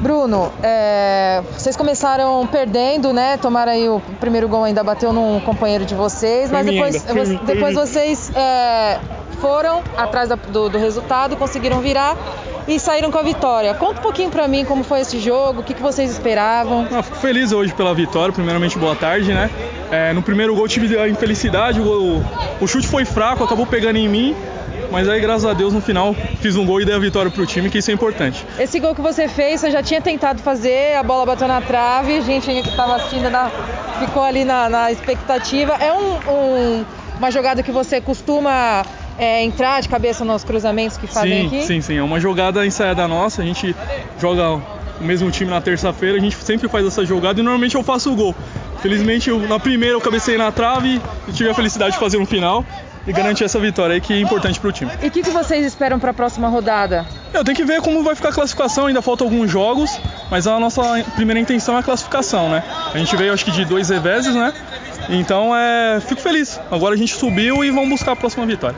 Bruno, é, vocês começaram perdendo, né? Tomaram aí o primeiro gol ainda bateu num companheiro de vocês, mas depois, depois vocês é, foram atrás do, do, resultado, conseguiram virar e saíram com a vitória. Conta um pouquinho para mim como foi esse jogo, o que, que vocês esperavam. Ah, fico feliz hoje pela vitória, primeiramente boa tarde, né? É, no primeiro gol tive a infelicidade, o, o chute foi fraco, acabou pegando em mim, mas aí, graças a Deus, no final fiz um gol e dei a vitória pro time, que isso é importante. Esse gol que você fez, você já tinha tentado fazer, a bola bateu na trave, a gente que estava assistindo na, ficou ali na, na expectativa. É um, um, uma jogada que você costuma é, entrar de cabeça nos cruzamentos que fazem sim, aqui? Sim, sim, é uma jogada ensaiada nossa, a gente joga o mesmo time na terça-feira, a gente sempre faz essa jogada e normalmente eu faço o gol. Felizmente, eu, na primeira eu cabecei na trave e tive a felicidade de fazer no final e garantir essa vitória aí que é importante para o time. E o que, que, vocês esperam para a próxima rodada? Eu tenho que ver como vai ficar a classificação, ainda faltam alguns jogos, mas a nossa primeira intenção é a classificação, né? A gente veio acho que de dois reveses, né? Então é, fico feliz. Agora a gente subiu e vamos buscar a próxima vitória.